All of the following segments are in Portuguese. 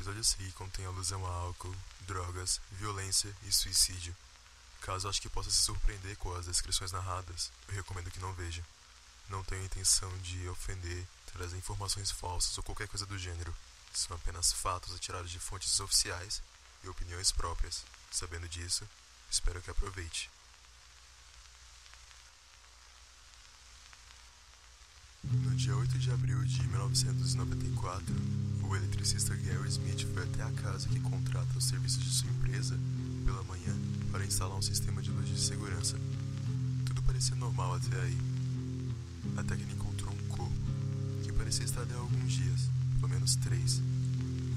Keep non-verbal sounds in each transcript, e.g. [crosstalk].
episódio a seguir contém alusão a álcool, drogas, violência e suicídio. Caso ache que possa se surpreender com as descrições narradas, eu recomendo que não veja. Não tenho intenção de ofender, trazer informações falsas ou qualquer coisa do gênero. São apenas fatos atirados de fontes oficiais e opiniões próprias. Sabendo disso, espero que aproveite. No dia 8 de abril de 1994, o eletricista Gary Smith foi até a casa que contrata os serviços de sua empresa pela manhã para instalar um sistema de luz de segurança. Tudo parecia normal até aí, até que ele encontrou um corpo que parecia estar há alguns dias, pelo menos três.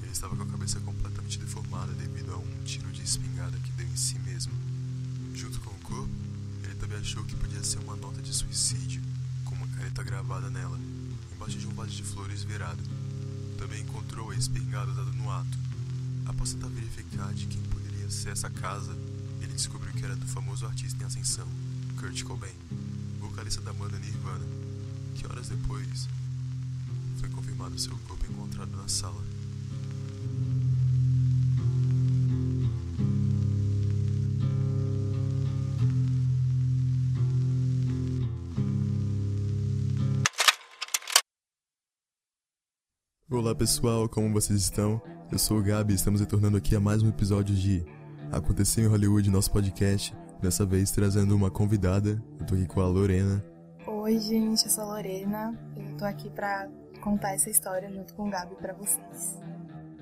Ele estava com a cabeça completamente deformada devido a um tiro de espingarda que deu em si mesmo. Junto com o corpo, ele também achou que podia ser uma nota de suicídio gravada nela, embaixo de um vaso de flores virado. Também encontrou a espingarda dada no ato. Após tentar verificar de quem poderia ser essa casa, ele descobriu que era do famoso artista em ascensão, Kurt Cobain, vocalista da banda Nirvana, que horas depois foi confirmado seu corpo encontrado na sala. Olá pessoal, como vocês estão? Eu sou o Gabi e estamos retornando aqui a mais um episódio de Aconteceu em Hollywood, nosso podcast. Dessa vez trazendo uma convidada. Eu tô aqui com a Lorena. Oi, gente, eu sou a Lorena. Eu tô aqui pra contar essa história junto com o Gabi pra vocês.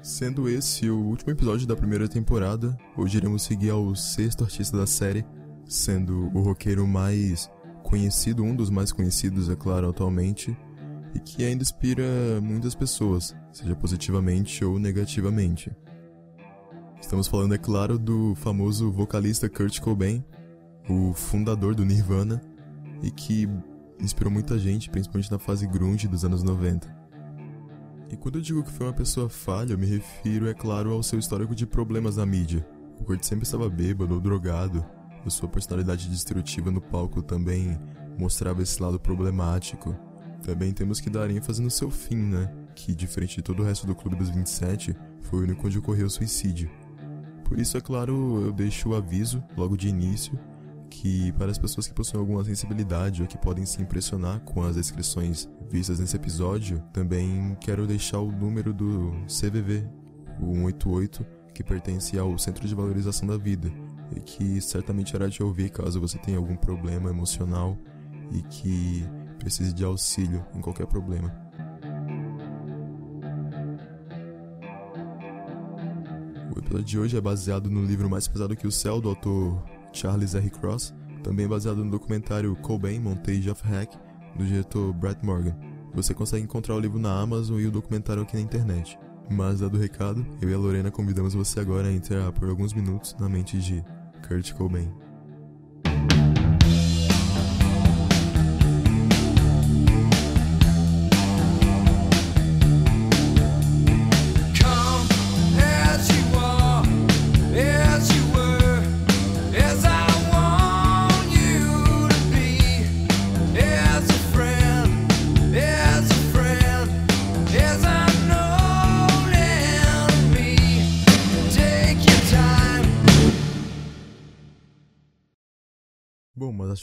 Sendo esse o último episódio da primeira temporada, hoje iremos seguir ao sexto artista da série, sendo o roqueiro mais conhecido, um dos mais conhecidos, é claro, atualmente, e que ainda inspira muitas pessoas, seja positivamente ou negativamente. Estamos falando, é claro, do famoso vocalista Kurt Cobain, o fundador do Nirvana, e que inspirou muita gente, principalmente na fase grunge dos anos 90. E quando eu digo que foi uma pessoa falha, eu me refiro, é claro, ao seu histórico de problemas na mídia. O Kurt sempre estava bêbado ou drogado, a sua personalidade destrutiva no palco também mostrava esse lado problemático. Também temos que dar ênfase no seu fim, né? Que, diferente de todo o resto do Clube dos 27, foi o único onde ocorreu o suicídio. Por isso, é claro, eu deixo o aviso, logo de início, que para as pessoas que possuem alguma sensibilidade ou que podem se impressionar com as descrições vistas nesse episódio, também quero deixar o número do CVV, o 188, que pertence ao Centro de Valorização da Vida, e que certamente irá te ouvir caso você tenha algum problema emocional e que precise de auxílio em qualquer problema. O episódio de hoje é baseado no livro Mais Pesado que o Céu, do autor Charles R. Cross, também baseado no documentário Cobain, Montage of Hack, do diretor Brett Morgan. Você consegue encontrar o livro na Amazon e o documentário aqui na internet. Mas, dado o recado, eu e a Lorena convidamos você agora a entrar por alguns minutos na mente de Kurt Cobain.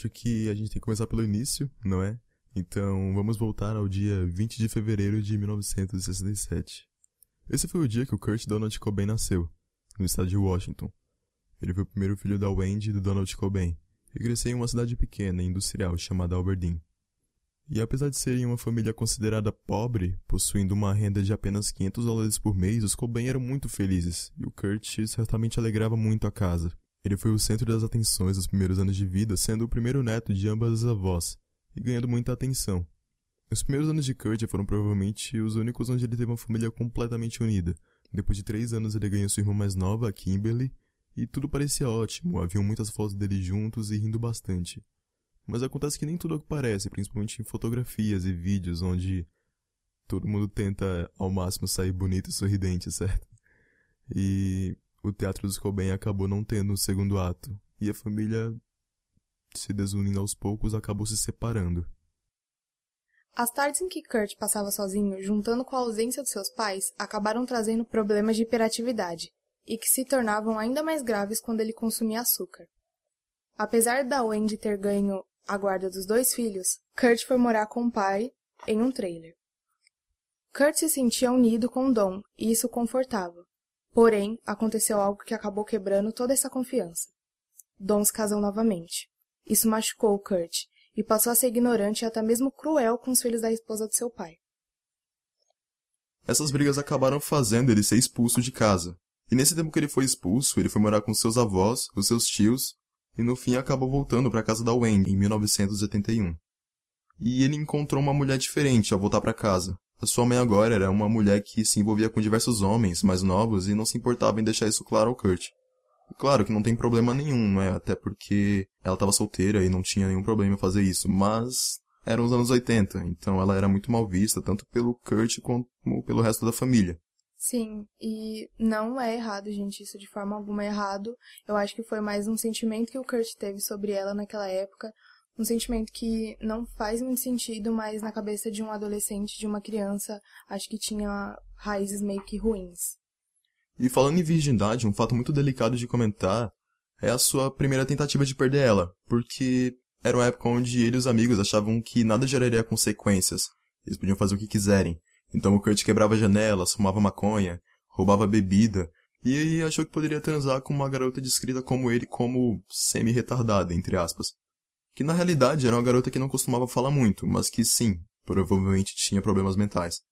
Acho que a gente tem que começar pelo início, não é? Então, vamos voltar ao dia 20 de fevereiro de 1967. Esse foi o dia que o Kurt Donald Cobain nasceu, no estado de Washington. Ele foi o primeiro filho da Wendy e do Donald Cobain, e cresceu em uma cidade pequena e industrial chamada Aberdeen. E apesar de serem uma família considerada pobre, possuindo uma renda de apenas 500 dólares por mês, os Cobain eram muito felizes, e o Kurt certamente alegrava muito a casa. Ele foi o centro das atenções nos primeiros anos de vida, sendo o primeiro neto de ambas as avós, e ganhando muita atenção. Os primeiros anos de Kurt foram provavelmente os únicos onde ele teve uma família completamente unida. Depois de três anos ele ganhou sua irmã mais nova, Kimberly, e tudo parecia ótimo, haviam muitas fotos deles juntos e rindo bastante. Mas acontece que nem tudo é o que parece, principalmente em fotografias e vídeos onde todo mundo tenta ao máximo sair bonito e sorridente, certo? E o Teatro dos Cobain acabou não tendo o segundo ato, e a família, se desunindo aos poucos, acabou se separando. As tardes em que Kurt passava sozinho, juntando com a ausência de seus pais, acabaram trazendo problemas de hiperatividade, e que se tornavam ainda mais graves quando ele consumia açúcar. Apesar da Wendy ter ganho a guarda dos dois filhos, Kurt foi morar com o pai em um trailer. Kurt se sentia unido com Dom e isso confortava. Porém, aconteceu algo que acabou quebrando toda essa confiança. Dom se casou novamente. Isso machucou Kurt e passou a ser ignorante e até mesmo cruel com os filhos da esposa de seu pai. Essas brigas acabaram fazendo ele ser expulso de casa. E nesse tempo que ele foi expulso, ele foi morar com seus avós, os seus tios, e no fim acabou voltando para a casa da Wendy em 1981. E ele encontrou uma mulher diferente ao voltar para casa. A sua mãe agora era uma mulher que se envolvia com diversos homens mais novos e não se importava em deixar isso claro ao Kurt. Claro que não tem problema nenhum, né? Até porque ela estava solteira e não tinha nenhum problema em fazer isso, mas eram os anos 80, então ela era muito mal vista, tanto pelo Kurt como pelo resto da família. Sim, e não é errado, gente, isso de forma alguma é errado. Eu acho que foi mais um sentimento que o Kurt teve sobre ela naquela época, um sentimento que não faz muito sentido, mas na cabeça de um adolescente, de uma criança, acho que tinha raízes meio que ruins. E falando em virgindade, um fato muito delicado de comentar é a sua primeira tentativa de perder ela, porque era uma época onde ele e os amigos achavam que nada geraria consequências. Eles podiam fazer o que quiserem. Então o Kurt quebrava janelas, fumava maconha, roubava bebida, e achou que poderia transar com uma garota descrita como ele como semi-retardada, entre aspas. Que na realidade era uma garota que não costumava falar muito, mas que sim, provavelmente tinha problemas mentais.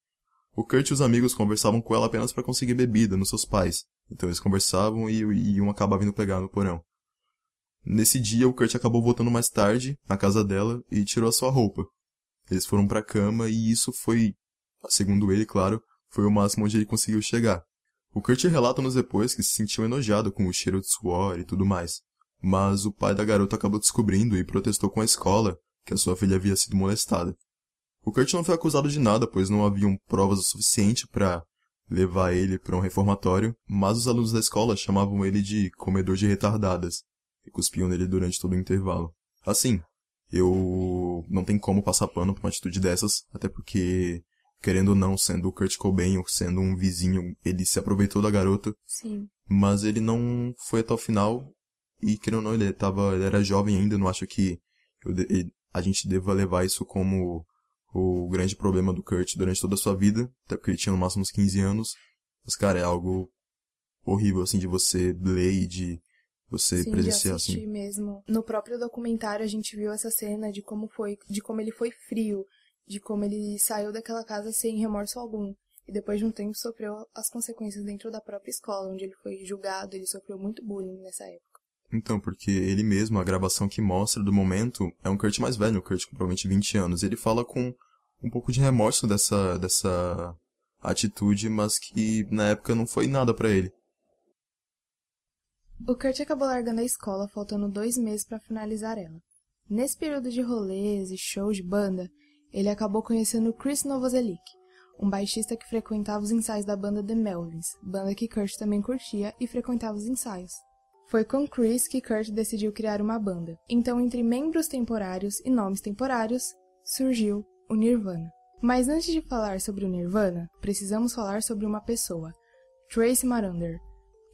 O Kurt e os amigos conversavam com ela apenas para conseguir bebida nos seus pais. Então eles conversavam e, e um acabava indo pegar no porão. Nesse dia, o Kurt acabou voltando mais tarde, na casa dela, e tirou a sua roupa. Eles foram para a cama e isso foi, segundo ele, claro, foi o máximo onde ele conseguiu chegar. O Kurt relata nos depois que se sentiu enojado com o cheiro de suor e tudo mais. Mas o pai da garota acabou descobrindo e protestou com a escola que a sua filha havia sido molestada. O Kurt não foi acusado de nada, pois não haviam provas o suficiente para levar ele para um reformatório, mas os alunos da escola chamavam ele de comedor de retardadas e cuspiam nele durante todo o intervalo. Assim, eu não tenho como passar pano pra uma atitude dessas, até porque, querendo ou não, sendo o Kurt Cobain ou sendo um vizinho, ele se aproveitou da garota. Sim. Mas ele não foi até o final e, querendo ou não, ele, tava, ele era jovem ainda, não acho que eu, ele, a gente deva levar isso como o grande problema do Kurt durante toda a sua vida, até porque ele tinha no máximo uns 15 anos. Mas, cara, é algo horrível, assim, de você ler e de você Sim, presenciar, de assim. mesmo. No próprio documentário a gente viu essa cena de como foi, de como ele foi frio, de como ele saiu daquela casa sem remorso algum. E depois de um tempo sofreu as consequências dentro da própria escola, onde ele foi julgado, ele sofreu muito bullying nessa época. Então, porque ele mesmo, a gravação que mostra do momento, é um Kurt mais velho, um Kurt com provavelmente 20 anos. Ele fala com um pouco de remorso dessa, dessa atitude, mas que na época não foi nada para ele. O Kurt acabou largando a escola faltando dois meses para finalizar ela. Nesse período de rolês e shows de banda, ele acabou conhecendo Chris Novoselic, um baixista que frequentava os ensaios da banda The Melvins, banda que Kurt também curtia e frequentava os ensaios. Foi com Chris que Kurt decidiu criar uma banda. Então, entre membros temporários e nomes temporários, surgiu o Nirvana. Mas antes de falar sobre o Nirvana, precisamos falar sobre uma pessoa, Tracy Marander.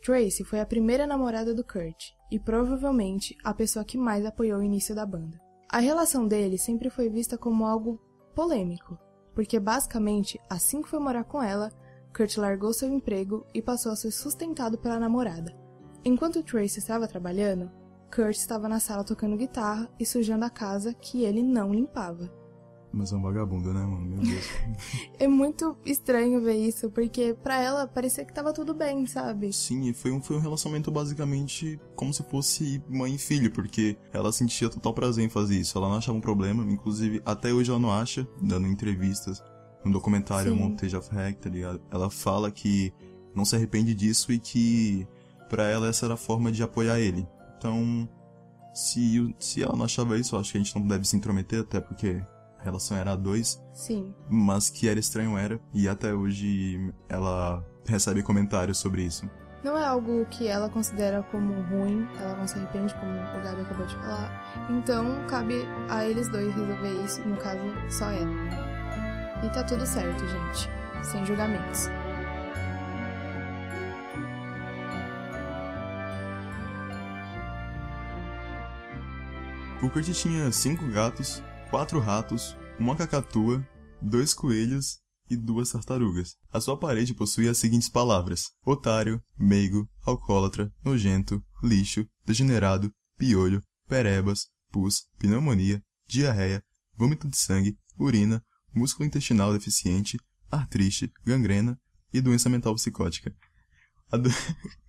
Tracy foi a primeira namorada do Kurt e provavelmente a pessoa que mais apoiou o início da banda. A relação deles sempre foi vista como algo polêmico, porque basicamente, assim que foi morar com ela, Kurt largou seu emprego e passou a ser sustentado pela namorada. Enquanto Tracy estava trabalhando, Kurt estava na sala tocando guitarra e sujando a casa que ele não limpava. Mas é um vagabundo, né, mano? Meu Deus. [laughs] é muito estranho ver isso, porque pra ela parecia que tava tudo bem, sabe? Sim, e foi um, foi um relacionamento basicamente como se fosse mãe e filho, porque ela sentia total prazer em fazer isso. Ela não achava um problema, inclusive até hoje ela não acha, dando entrevistas. No documentário. Montage of ligado? Ela fala que não se arrepende disso e que para ela essa era a forma de apoiar ele. Então, se, se ela não achava isso, eu acho que a gente não deve se intrometer, até porque a relação era a dois, Sim. mas que era estranho era, e até hoje ela recebe comentários sobre isso. Não é algo que ela considera como ruim, ela não se arrepende, como o Gabi acabou de falar. Então, cabe a eles dois resolver isso, no caso, só ela. E tá tudo certo, gente. Sem julgamentos. O tinha cinco gatos, quatro ratos, uma cacatua, dois coelhos e duas tartarugas. A sua parede possuía as seguintes palavras: otário, meigo, alcoólatra, nojento, lixo, degenerado, piolho, perebas, pus, pneumonia, diarreia, vômito de sangue, urina, músculo intestinal deficiente, artrite, gangrena e doença mental psicótica. Ado... [laughs]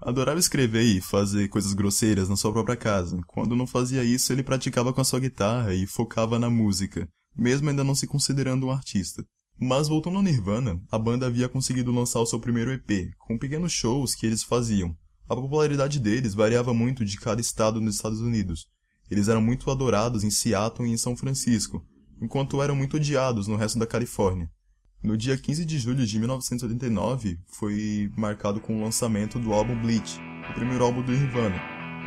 Adorava escrever e fazer coisas grosseiras na sua própria casa. Quando não fazia isso, ele praticava com a sua guitarra e focava na música, mesmo ainda não se considerando um artista. Mas voltando ao Nirvana, a banda havia conseguido lançar o seu primeiro EP, com pequenos shows que eles faziam. A popularidade deles variava muito de cada estado nos Estados Unidos. Eles eram muito adorados em Seattle e em São Francisco, enquanto eram muito odiados no resto da Califórnia. No dia 15 de julho de 1989, foi marcado com o lançamento do álbum Bleach, o primeiro álbum do Nirvana,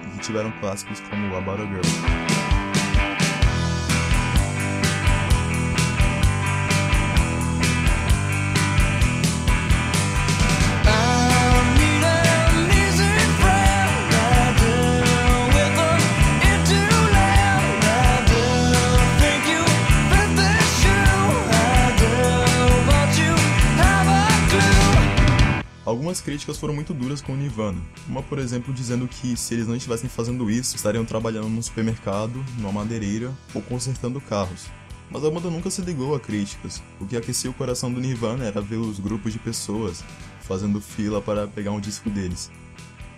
e que tiveram clássicos como About a Girl. Algumas críticas foram muito duras com o Nirvana. Uma, por exemplo, dizendo que se eles não estivessem fazendo isso, estariam trabalhando num supermercado, numa madeireira ou consertando carros. Mas a banda nunca se ligou a críticas. O que aquecia o coração do Nirvana era ver os grupos de pessoas fazendo fila para pegar um disco deles.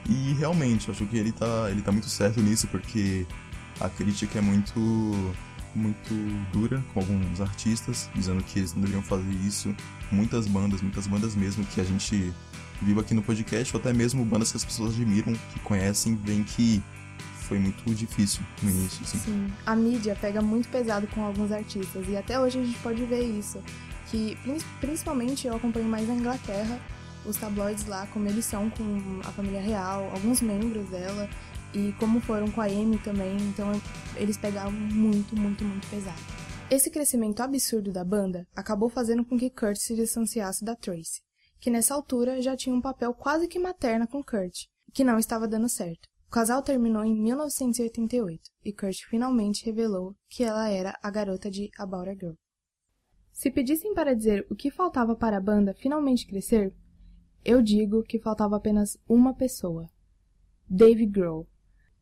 E realmente, acho que ele tá, ele tá muito certo nisso, porque a crítica é muito muito dura com alguns artistas, dizendo que eles não deveriam fazer isso. Muitas bandas, muitas bandas mesmo que a gente viu aqui no podcast, ou até mesmo bandas que as pessoas admiram, que conhecem, veem que foi muito difícil no início. Assim. Sim, a mídia pega muito pesado com alguns artistas, e até hoje a gente pode ver isso. Que principalmente eu acompanho mais na Inglaterra, os tabloides lá, como eles são com a família real, alguns membros dela, e como foram com a Amy também, então eles pegavam muito, muito, muito pesado. Esse crescimento absurdo da banda acabou fazendo com que Kurt se distanciasse da Tracy, que nessa altura já tinha um papel quase que materna com Kurt, que não estava dando certo. O casal terminou em 1988 e Kurt finalmente revelou que ela era a garota de About a Girl. Se pedissem para dizer o que faltava para a banda finalmente crescer, eu digo que faltava apenas uma pessoa: Dave Grohl.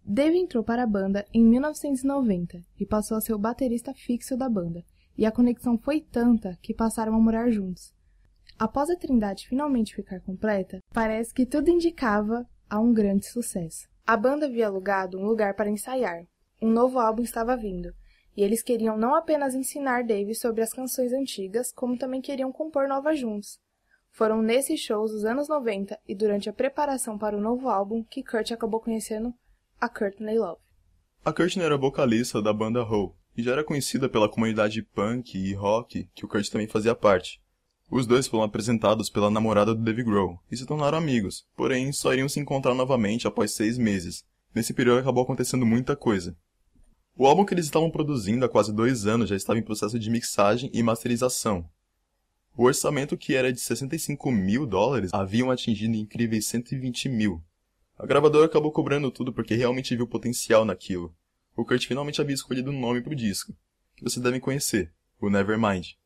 Dave entrou para a banda em 1990 e passou a ser o baterista fixo da banda, e a conexão foi tanta que passaram a morar juntos. Após a Trindade finalmente ficar completa, parece que tudo indicava a um grande sucesso. A banda havia alugado um lugar para ensaiar. Um novo álbum estava vindo, e eles queriam não apenas ensinar Dave sobre as canções antigas, como também queriam compor novas juntos. Foram nesses shows dos anos 90 e durante a preparação para o novo álbum que Kurt acabou conhecendo a Courtney Love. A Courtney era vocalista da banda Hole e já era conhecida pela comunidade punk e rock que o Kurt também fazia parte. Os dois foram apresentados pela namorada do Dave Grohl e se tornaram amigos, porém só iriam se encontrar novamente após seis meses. Nesse período acabou acontecendo muita coisa. O álbum que eles estavam produzindo há quase dois anos já estava em processo de mixagem e masterização. O orçamento, que era de 65 mil dólares, haviam atingido incríveis 120 mil, a gravadora acabou cobrando tudo porque realmente viu potencial naquilo. O Kurt finalmente havia escolhido um nome pro disco, que vocês devem conhecer, o Nevermind.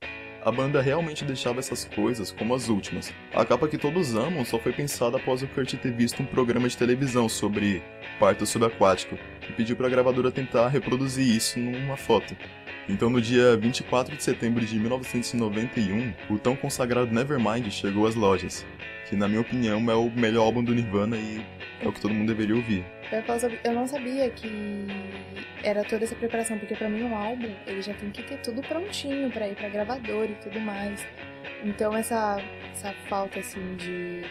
A banda realmente deixava essas coisas como as últimas. A capa que todos amam só foi pensada após o Kurt ter visto um programa de televisão sobre parto subaquático e pediu para a gravadora tentar reproduzir isso numa foto. Então, no dia 24 de setembro de 1991, o tão consagrado Nevermind chegou às lojas que na minha opinião é o melhor álbum do Nirvana e é o que todo mundo deveria ouvir. Eu não sabia que era toda essa preparação, porque para mim um álbum ele já tem que ter tudo prontinho para ir para gravador e tudo mais. Então essa essa falta assim de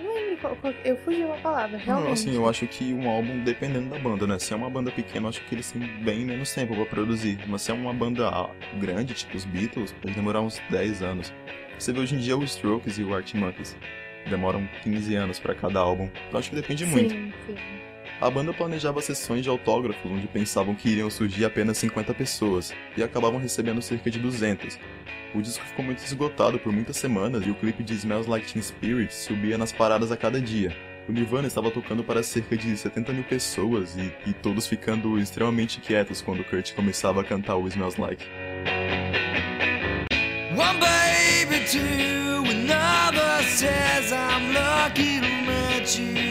não lembro eu fugi uma palavra, realmente. Não, assim, eu acho que um álbum, dependendo da banda, né? Se é uma banda pequena, eu acho que eles têm bem menos tempo pra produzir. Mas se é uma banda grande, tipo os Beatles, pode demorar uns 10 anos. Você vê hoje em dia o Strokes e o Art Monkeys. Demoram 15 anos para cada álbum. Então acho que depende muito. Sim, sim. A banda planejava sessões de autógrafos onde pensavam que iriam surgir apenas 50 pessoas e acabavam recebendo cerca de 200. o disco ficou muito esgotado por muitas semanas e o clipe de Smells Like Teen Spirit subia nas paradas a cada dia. O Nirvana estava tocando para cerca de 70 mil pessoas e, e todos ficando extremamente quietos quando Kurt começava a cantar o Smells Like. One baby, two, another says I'm lucky to meet you.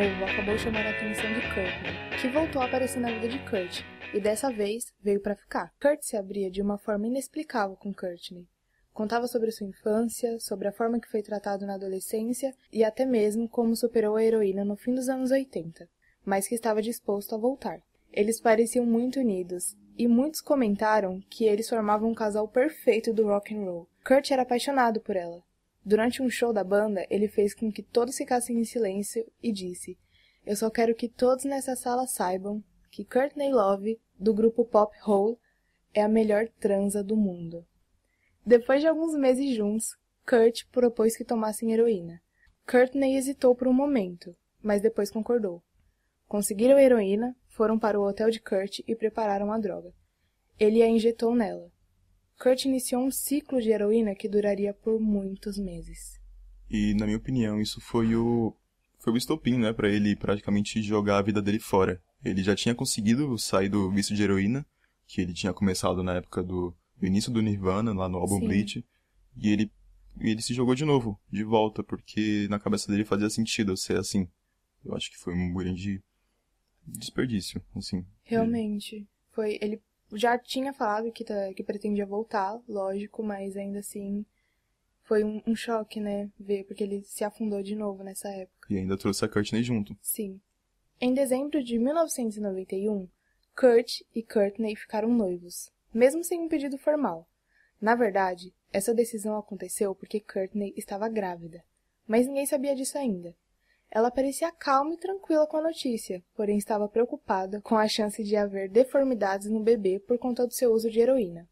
Novo acabou chamando a atenção de Kurt, que voltou a aparecer na vida de Kurt, e dessa vez veio para ficar. Kurt se abria de uma forma inexplicável com Courtney. Contava sobre sua infância, sobre a forma que foi tratado na adolescência e até mesmo como superou a heroína no fim dos anos 80, mas que estava disposto a voltar. Eles pareciam muito unidos, e muitos comentaram que eles formavam um casal perfeito do rock and roll. Kurt era apaixonado por ela. Durante um show da banda, ele fez com que todos ficassem em silêncio e disse: "Eu só quero que todos nessa sala saibam que Courtney Love, do grupo pop Hole, é a melhor transa do mundo." Depois de alguns meses juntos, Kurt propôs que tomassem heroína. Courtney hesitou por um momento, mas depois concordou. Conseguiram a heroína, foram para o hotel de Kurt e prepararam a droga. Ele a injetou nela. Kurt iniciou um ciclo de heroína que duraria por muitos meses. E, na minha opinião, isso foi o foi o estopim, né, para ele praticamente jogar a vida dele fora. Ele já tinha conseguido sair do vício de heroína, que ele tinha começado na época do, do início do Nirvana, lá no álbum Sim. Bleach, e ele ele se jogou de novo, de volta, porque na cabeça dele fazia sentido ser assim. Eu acho que foi um grande desperdício, assim. Realmente. Foi. Ele já tinha falado que, tá, que pretendia voltar, lógico, mas ainda assim foi um, um, choque, né? Ver, porque ele se afundou de novo nessa época. E ainda trouxe a Courtney junto. Sim. Em dezembro de 1991, Kurt e Courtney ficaram noivos, mesmo sem um pedido formal. Na verdade, essa decisão aconteceu porque Courtney estava grávida, mas ninguém sabia disso ainda. Ela parecia calma e tranquila com a notícia, porém estava preocupada com a chance de haver deformidades no bebê por conta do seu uso de heroína.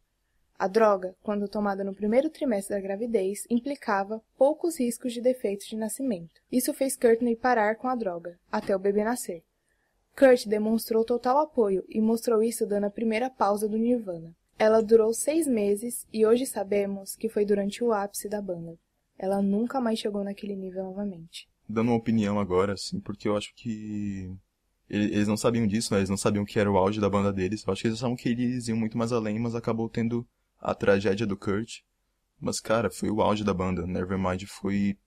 A droga, quando tomada no primeiro trimestre da gravidez, implicava poucos riscos de defeitos de nascimento. Isso fez Courtney parar com a droga, até o bebê nascer. Kurt demonstrou total apoio e mostrou isso dando a primeira pausa do Nirvana. Ela durou seis meses e hoje sabemos que foi durante o ápice da banda. Ela nunca mais chegou naquele nível novamente dando uma opinião agora, assim, porque eu acho que eles não sabiam disso, né? Eles não sabiam que era o auge da banda deles. Eu acho que eles achavam que eles iam muito mais além, mas acabou tendo a tragédia do Kurt. Mas, cara, foi o auge da banda. Nevermind foi,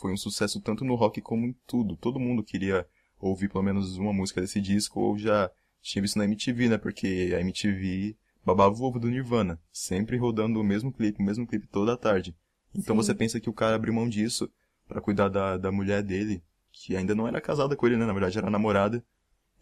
foi um sucesso tanto no rock como em tudo. Todo mundo queria ouvir pelo menos uma música desse disco ou já tinha visto na MTV, né? Porque a MTV babava o ovo do Nirvana. Sempre rodando o mesmo clipe, o mesmo clipe toda a tarde. Então Sim. você pensa que o cara abriu mão disso para cuidar da, da mulher dele, que ainda não era casada com ele, né? Na verdade era namorada,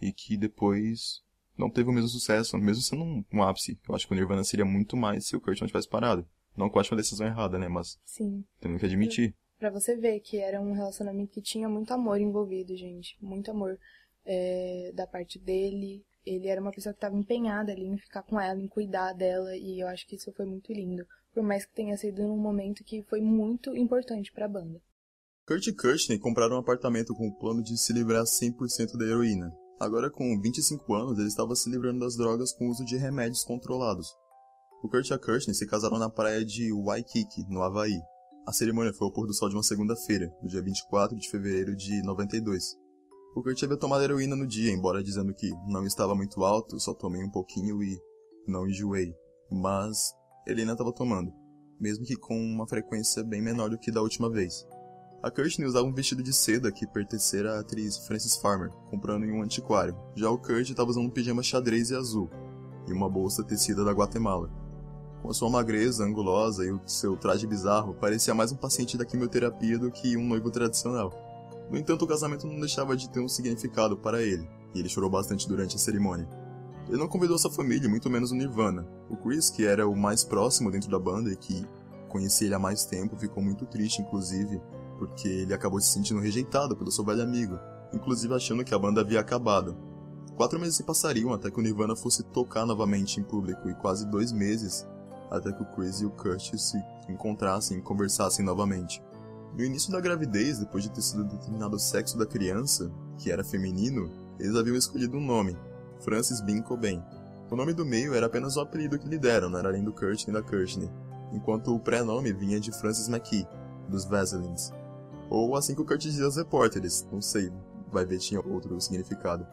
e que depois não teve o mesmo sucesso, mesmo sendo um, um ápice. Eu acho que o Nirvana seria muito mais se o Kurt não tivesse parado. Não que eu acho uma decisão errada, né? Mas Sim. temos que admitir. Pra você ver que era um relacionamento que tinha muito amor envolvido, gente. Muito amor é, da parte dele. Ele era uma pessoa que estava empenhada ali em ficar com ela, em cuidar dela. E eu acho que isso foi muito lindo. Por mais que tenha sido num momento que foi muito importante para a banda. Kurt e Courtney compraram um apartamento com o plano de se livrar 100% da heroína. Agora, com 25 anos, ele estava se livrando das drogas com o uso de remédios controlados. O Kurt e a Courtney se casaram na praia de Waikiki, no Havaí. A cerimônia foi ao pôr do sol de uma segunda-feira, no dia 24 de fevereiro de 92. O Kurt havia tomado heroína no dia, embora dizendo que não estava muito alto, só tomei um pouquinho e não enjoei. Mas ele ainda estava tomando, mesmo que com uma frequência bem menor do que da última vez. A Courtney usava um vestido de seda que pertencera à atriz Frances Farmer, comprando em um antiquário. Já o Kurt estava usando um pijama xadrez e azul, e uma bolsa tecida da Guatemala. Com a sua magreza angulosa e o seu traje bizarro, parecia mais um paciente da quimioterapia do que um noivo tradicional. No entanto, o casamento não deixava de ter um significado para ele, e ele chorou bastante durante a cerimônia. Ele não convidou sua família, muito menos o Nirvana. O Chris, que era o mais próximo dentro da banda e que conhecia ele há mais tempo, ficou muito triste, inclusive, porque ele acabou se sentindo rejeitado pelo seu velho amigo, inclusive achando que a banda havia acabado. Quatro meses se passariam até que o Nirvana fosse tocar novamente em público e quase dois meses até que o Chris e o Kurt se encontrassem e conversassem novamente. No início da gravidez, depois de ter sido determinado o sexo da criança, que era feminino, eles haviam escolhido um nome, Francis Bean Cobain. O nome do meio era apenas o apelido que lhe deram, não era além do Kurt nem da Courtney, enquanto o pré-nome vinha de Francis McKee, dos Vaselines. Ou assim que o Kurt dizia aos repórteres, não sei, vai ver tinha outro significado.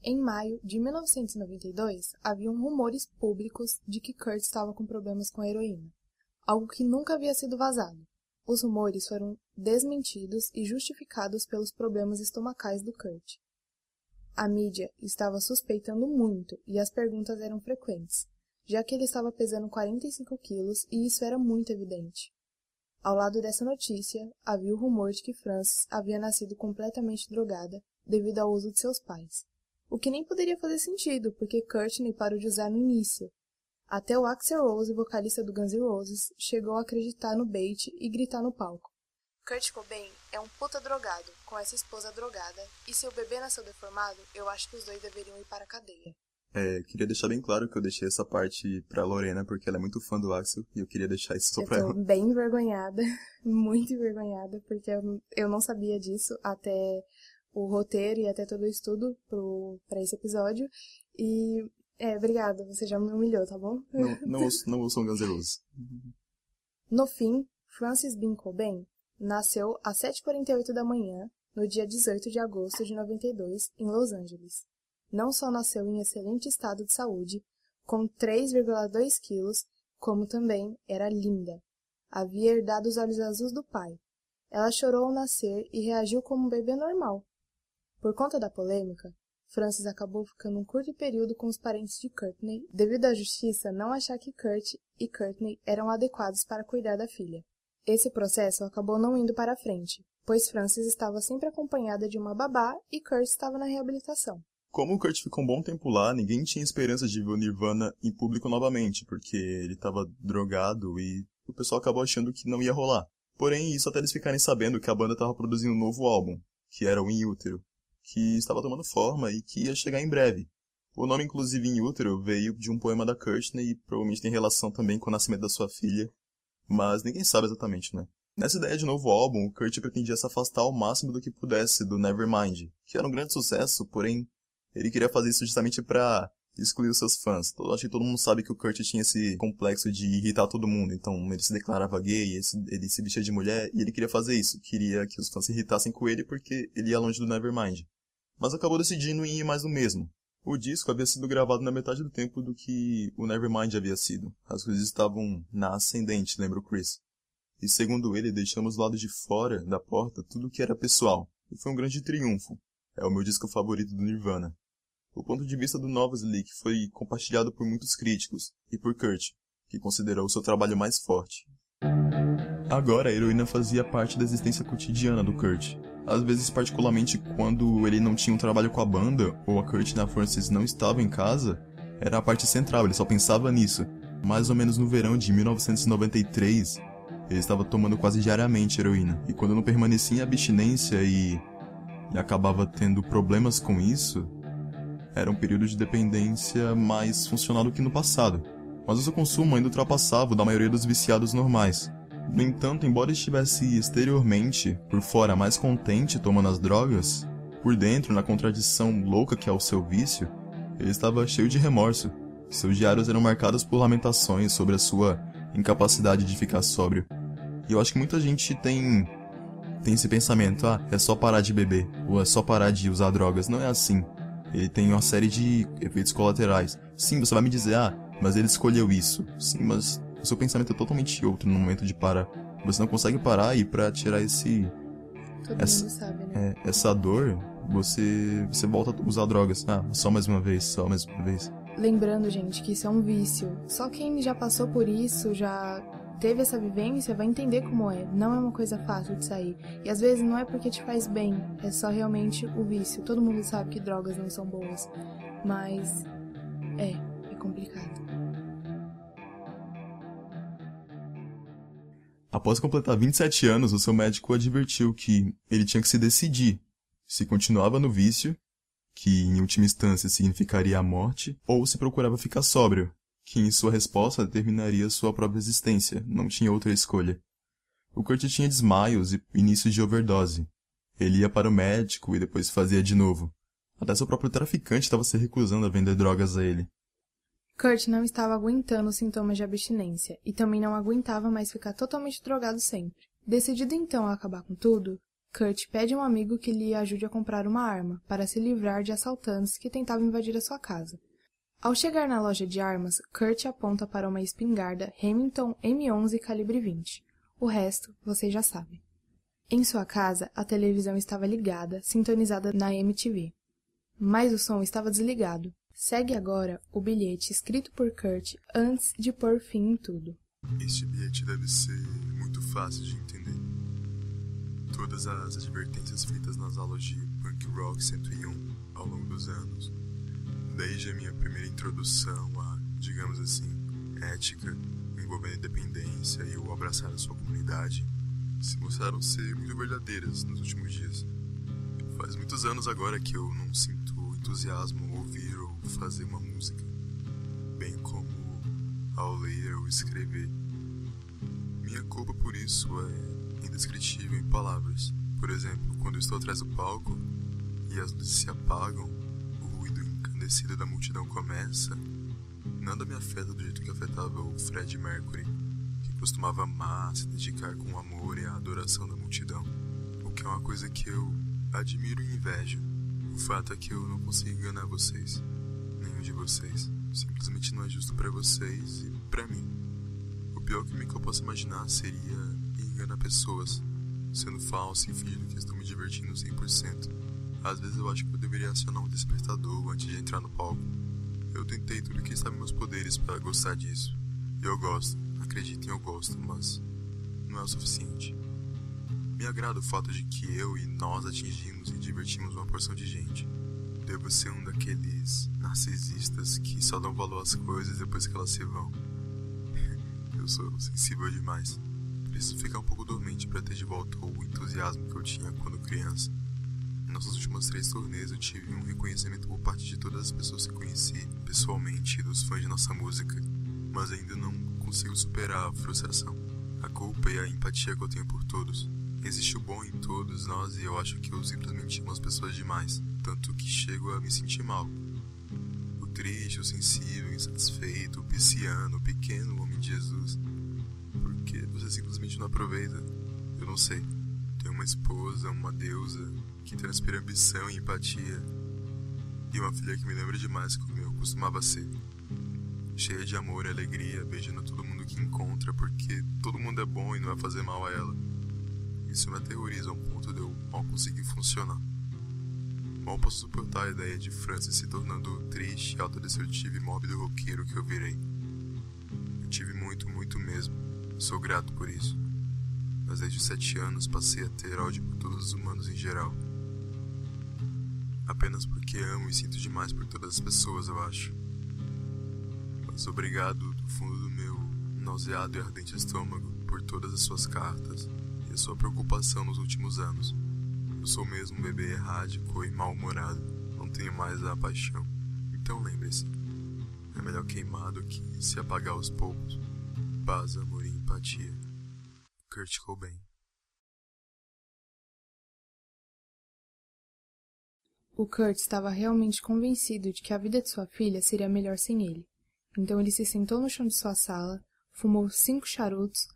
Em maio de 1992, haviam rumores públicos de que Kurt estava com problemas com a heroína, algo que nunca havia sido vazado. Os rumores foram desmentidos e justificados pelos problemas estomacais do Kurt. A mídia estava suspeitando muito e as perguntas eram frequentes, já que ele estava pesando 45 quilos e isso era muito evidente. Ao lado dessa notícia, havia o rumor de que Frances havia nascido completamente drogada devido ao uso de seus pais. O que nem poderia fazer sentido, porque Courtney parou de usar no início, até o Axel Rose, vocalista do Guns N' Roses, chegou a acreditar no bait e gritar no palco. Kurt Cobain é um puta drogado, com essa esposa drogada, e se o bebê nasceu deformado, eu acho que os dois deveriam ir para a cadeia. É, queria deixar bem claro que eu deixei essa parte pra Lorena, porque ela é muito fã do Axel, e eu queria deixar isso só eu pra tô ela. bem envergonhada, [laughs] muito envergonhada, porque eu, eu não sabia disso até o roteiro e até todo o estudo pro, pra esse episódio. E é, obrigada, você já me humilhou, tá bom? Não, não, ouço, não ouçam Guns N' Roses. No fim, Francis Bean Cobain nasceu às 7h48 da manhã, no dia 18 de agosto de 92, em Los Angeles. Não só nasceu em excelente estado de saúde, com 3,2 quilos, como também era linda. Havia herdado os olhos azuis do pai. Ela chorou ao nascer e reagiu como um bebê normal. Por conta da polêmica, Francis acabou ficando um curto período com os parentes de Courtney, devido à justiça não achar que Kurt e Courtney eram adequados para cuidar da filha. Esse processo acabou não indo para frente, pois Francis estava sempre acompanhada de uma babá e Kurt estava na reabilitação. Como o Kurt ficou um bom tempo lá, ninguém tinha esperança de ver o Nirvana em público novamente, porque ele estava drogado e o pessoal acabou achando que não ia rolar. Porém, isso até eles ficarem sabendo que a banda estava produzindo um novo álbum, que era o In Utero, que estava tomando forma e que ia chegar em breve. O nome, inclusive, In Utero veio de um poema da Courtney e provavelmente tem relação também com o nascimento da sua filha, mas ninguém sabe exatamente, né? Nessa ideia de novo álbum, o Kurt pretendia se afastar ao máximo do que pudesse do Nevermind, que era um grande sucesso, porém ele queria fazer isso justamente para excluir os seus fãs. Acho que todo mundo sabe que o Kurt tinha esse complexo de irritar todo mundo, então ele se declarava gay, ele se vestia de mulher e ele queria fazer isso, queria que os fãs se irritassem com ele porque ele ia longe do Nevermind. Mas acabou decidindo ir mais do mesmo. O disco havia sido gravado na metade do tempo do que o Nevermind havia sido. As coisas estavam na ascendente, lembra o Chris. E segundo ele, deixamos do lado de fora da porta tudo que era pessoal. E foi um grande triunfo. É o meu disco favorito do Nirvana. O ponto de vista do Leak foi compartilhado por muitos críticos, e por Kurt, que considerou o seu trabalho mais forte. Agora a heroína fazia parte da existência cotidiana do Kurt. Às vezes, particularmente quando ele não tinha um trabalho com a banda, ou a Kurt na Francis não estava em casa, era a parte central, ele só pensava nisso. Mais ou menos no verão de 1993, ele estava tomando quase diariamente heroína. E quando não permanecia em abstinência e, e acabava tendo problemas com isso, era um período de dependência mais funcional do que no passado. Mas o seu consumo ainda ultrapassava o da maioria dos viciados normais. No entanto, embora estivesse exteriormente, por fora, mais contente tomando as drogas, por dentro, na contradição louca que é o seu vício, ele estava cheio de remorso. Seus diários eram marcados por lamentações sobre a sua incapacidade de ficar sóbrio. E eu acho que muita gente tem tem esse pensamento, ah, é só parar de beber, ou é só parar de usar drogas. Não é assim. Ele tem uma série de efeitos colaterais. Sim, você vai me dizer, ah, mas ele escolheu isso. Sim, mas o seu pensamento é totalmente outro no momento de parar. Você não consegue parar e para tirar esse Todo essa, mundo sabe, né? é, essa dor, você você volta a usar drogas. Ah, só mais uma vez, só mais uma vez. Lembrando, gente, que isso é um vício. Só quem já passou por isso, já teve essa vivência, vai entender como é. Não é uma coisa fácil de sair. E às vezes não é porque te faz bem, é só realmente o vício. Todo mundo sabe que drogas não são boas. Mas é, é complicado. Após completar 27 anos, o seu médico advertiu que ele tinha que se decidir se continuava no vício, que em última instância significaria a morte, ou se procurava ficar sóbrio, que em sua resposta determinaria sua própria existência, não tinha outra escolha. O Kurt tinha desmaios e inícios de overdose. Ele ia para o médico e depois fazia de novo. Até seu próprio traficante estava se recusando a vender drogas a ele. Kurt não estava aguentando os sintomas de abstinência e também não aguentava mais ficar totalmente drogado sempre. Decidido então a acabar com tudo, Kurt pede a um amigo que lhe ajude a comprar uma arma para se livrar de assaltantes que tentavam invadir a sua casa. Ao chegar na loja de armas, Kurt aponta para uma espingarda Remington M11 calibre 20. O resto, vocês já sabem. Em sua casa, a televisão estava ligada, sintonizada na MTV. Mas o som estava desligado. Segue agora o bilhete escrito por Kurt antes de pôr fim em tudo. Este bilhete deve ser muito fácil de entender. Todas as advertências feitas nas aulas de Punk Rock 101 ao longo dos anos, desde a minha primeira introdução a, digamos assim, ética, envolvendo independência e o abraçar a sua comunidade, se mostraram ser muito verdadeiras nos últimos dias. Faz muitos anos agora que eu não sinto entusiasmo ouvir ou fazer uma música, bem como ao ler ou escrever. Minha culpa por isso é indescritível em palavras. Por exemplo, quando estou atrás do palco e as luzes se apagam, encandecido da multidão começa, nada me afeta do jeito que afetava o Fred Mercury, que costumava amar, se dedicar com o amor e a adoração da multidão, o que é uma coisa que eu admiro e invejo. O fato é que eu não consigo enganar vocês, nenhum de vocês. Simplesmente não é justo para vocês e para mim. O pior que eu posso imaginar seria enganar pessoas, sendo falso e fingindo que estou me divertindo 100%. Às vezes eu acho que eu deveria acionar um despertador antes de entrar no palco. Eu tentei tudo que estava em meus poderes para gostar disso. E eu gosto, acreditem, eu gosto, mas não é o suficiente. Me agrada o fato de que eu e nós atingimos e divertimos uma porção de gente. Devo ser um daqueles narcisistas que só dão valor às coisas depois que elas se vão. [laughs] eu sou sensível demais. Preciso ficar um pouco dormente para ter de volta o entusiasmo que eu tinha quando criança. Nossos últimos três turnês eu tive um reconhecimento por parte de todas as pessoas que conheci pessoalmente dos fãs de nossa música, mas ainda não consigo superar a frustração, a culpa e a empatia que eu tenho por todos. Existe o bom em todos nós e eu acho que eu simplesmente amo as pessoas demais, tanto que chego a me sentir mal. O triste, o sensível, o insatisfeito, o pisciano, o pequeno homem de Jesus. Porque você simplesmente não aproveita. Eu não sei. Tenho uma esposa, uma deusa, que transpira ambição e empatia. E uma filha que me lembra demais como eu costumava ser. Cheia de amor e alegria, beijando todo mundo que encontra, porque todo mundo é bom e não vai fazer mal a ela. Isso me aterroriza a um ponto de eu mal conseguir funcionar. Mal posso suportar a ideia de Francis se tornando triste, autodestrutivo e mórbido roqueiro que eu virei. Eu tive muito, muito mesmo. Sou grato por isso. Mas desde os sete anos passei a ter ódio por todos os humanos em geral. Apenas porque amo e sinto demais por todas as pessoas, eu acho. Mas obrigado do fundo do meu nauseado e ardente estômago por todas as suas cartas, sua preocupação nos últimos anos. Eu sou mesmo um bebê errático e mal-humorado, não tenho mais a paixão. Então lembre-se, é melhor queimar do que se apagar aos poucos. Paz, amor e empatia. Kurt Cobain O Kurt estava realmente convencido de que a vida de sua filha seria melhor sem ele. Então ele se sentou no chão de sua sala, fumou cinco charutos,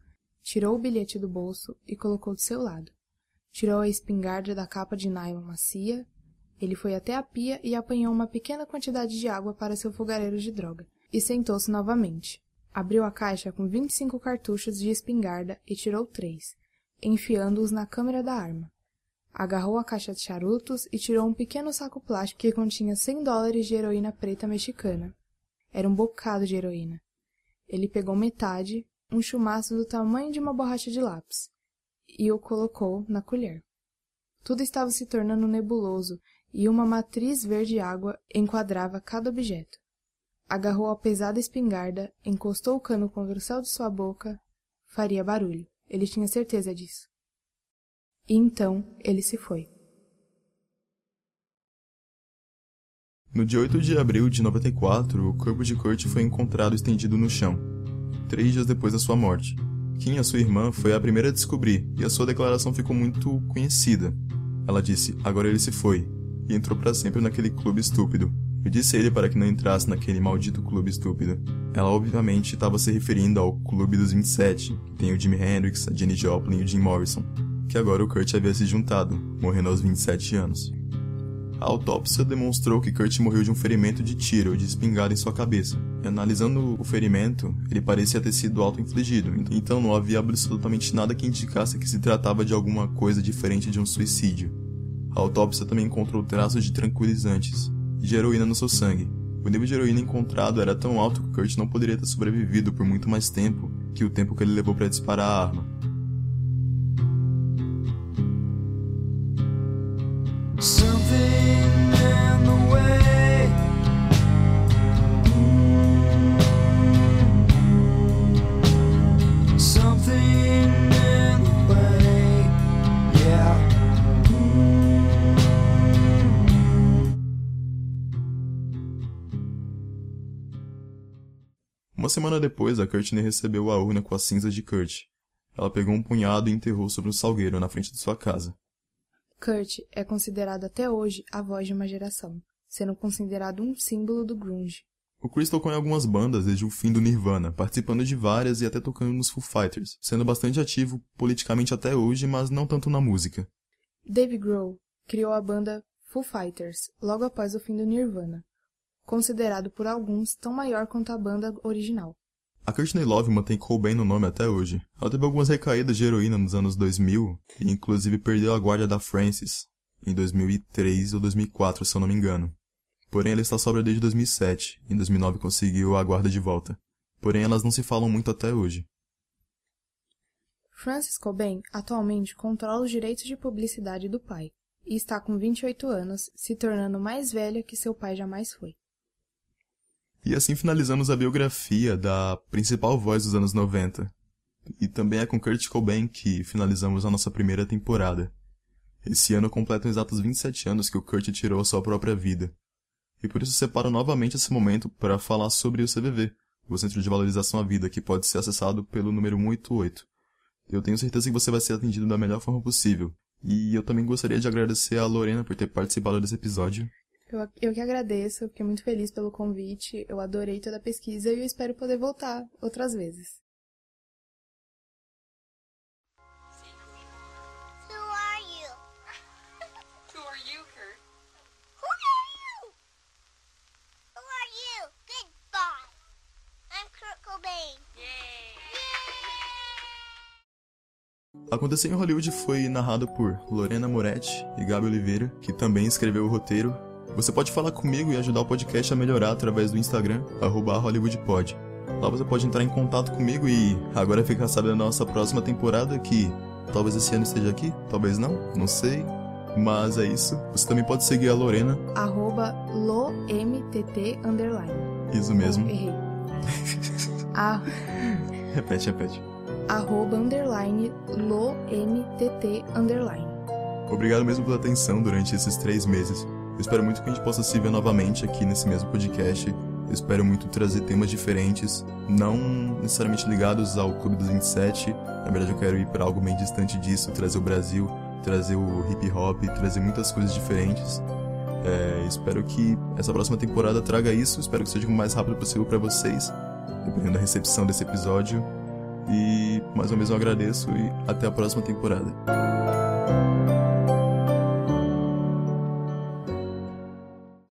tirou o bilhete do bolso e colocou do seu lado. Tirou a espingarda da capa de nylon macia. Ele foi até a pia e apanhou uma pequena quantidade de água para seu fogareiro de droga, e sentou-se novamente. Abriu a caixa com 25 cartuchos de espingarda e tirou três, enfiando-os na câmera da arma. Agarrou a caixa de charutos e tirou um pequeno saco plástico que continha 100 dólares de heroína preta mexicana. Era um bocado de heroína. Ele pegou metade, um chumaço do tamanho de uma borracha de lápis e o colocou na colher. Tudo estava se tornando nebuloso e uma matriz verde-água enquadrava cada objeto. Agarrou a pesada espingarda, encostou o cano contra o céu de sua boca. Faria barulho. Ele tinha certeza disso. E então ele se foi. No dia 8 de abril de 94, o corpo de Kurt foi encontrado estendido no chão três dias depois da sua morte. Kim, a sua irmã, foi a primeira a descobrir, e a sua declaração ficou muito conhecida. Ela disse: Agora ele se foi. e entrou para sempre naquele clube estúpido. Eu disse a ele para que não entrasse naquele maldito clube estúpido. Ela obviamente estava se referindo ao Clube dos 27, que tem o Jimi Hendrix, a Jenny Joplin e o Jim Morrison, que agora o Kurt havia se juntado, morrendo aos 27 anos. A autópsia demonstrou que Kurt morreu de um ferimento de tiro de espingarda em sua cabeça. E analisando o ferimento, ele parecia ter sido auto-infligido, então não havia absolutamente nada que indicasse que se tratava de alguma coisa diferente de um suicídio. A autópsia também encontrou traços de tranquilizantes e de heroína no seu sangue. O nível de heroína encontrado era tão alto que Kurt não poderia ter sobrevivido por muito mais tempo que o tempo que ele levou para disparar a arma. Uma semana depois, a Courtney recebeu a urna com as cinzas de Kurt. Ela pegou um punhado e enterrou sobre um salgueiro na frente de sua casa. Kurt é considerado até hoje a voz de uma geração, sendo considerado um símbolo do grunge. O Chris tocou em algumas bandas desde o fim do Nirvana, participando de várias e até tocando nos Foo Fighters, sendo bastante ativo politicamente até hoje, mas não tanto na música. Dave Grohl criou a banda Foo Fighters logo após o fim do Nirvana, considerado por alguns tão maior quanto a banda original. A Courtney Love mantém Cobain no nome até hoje. Ela teve algumas recaídas de heroína nos anos 2000 e inclusive perdeu a guarda da Frances em 2003 ou 2004, se eu não me engano. Porém, ela está sóbria desde 2007 e em 2009 conseguiu a guarda de volta. Porém, elas não se falam muito até hoje. Frances Cobain atualmente controla os direitos de publicidade do pai e está com 28 anos, se tornando mais velha que seu pai jamais foi. E assim finalizamos a biografia da principal voz dos anos 90. E também é com Kurt Cobain que finalizamos a nossa primeira temporada. Esse ano completam exatos 27 anos que o Kurt tirou a sua própria vida. E por isso separo novamente esse momento para falar sobre o CVV, o Centro de Valorização à Vida, que pode ser acessado pelo número 188. Eu tenho certeza que você vai ser atendido da melhor forma possível. E eu também gostaria de agradecer a Lorena por ter participado desse episódio. Eu, eu que agradeço, fiquei muito feliz pelo convite, eu adorei toda a pesquisa e eu espero poder voltar outras vezes. Who are you? Who are you, Kurt? Who are you? Who are you? Goodbye. I'm Kurt Cobain. Yay! Aconteceu em Hollywood foi narrado por Lorena Moretti e Gabi Oliveira, que também escreveu o roteiro. Você pode falar comigo e ajudar o podcast a melhorar através do Instagram, HollywoodPod. Lá você pode entrar em contato comigo e agora ficar sabendo da nossa próxima temporada que talvez esse ano esteja aqui, talvez não, não sei. Mas é isso. Você também pode seguir a Lorena. Arroba LoMTT underline. Isso mesmo. Oh, errei. A, [laughs] Repete, repete. arroba underline LoMTT underline. Obrigado mesmo pela atenção durante esses três meses. Eu espero muito que a gente possa se ver novamente aqui nesse mesmo podcast. Eu espero muito trazer temas diferentes, não necessariamente ligados ao Clube dos 27. Na verdade, eu quero ir para algo bem distante disso, trazer o Brasil, trazer o hip hop, trazer muitas coisas diferentes. É, espero que essa próxima temporada traga isso. Espero que seja o mais rápido possível para vocês, dependendo da recepção desse episódio. E mais uma vez eu agradeço e até a próxima temporada.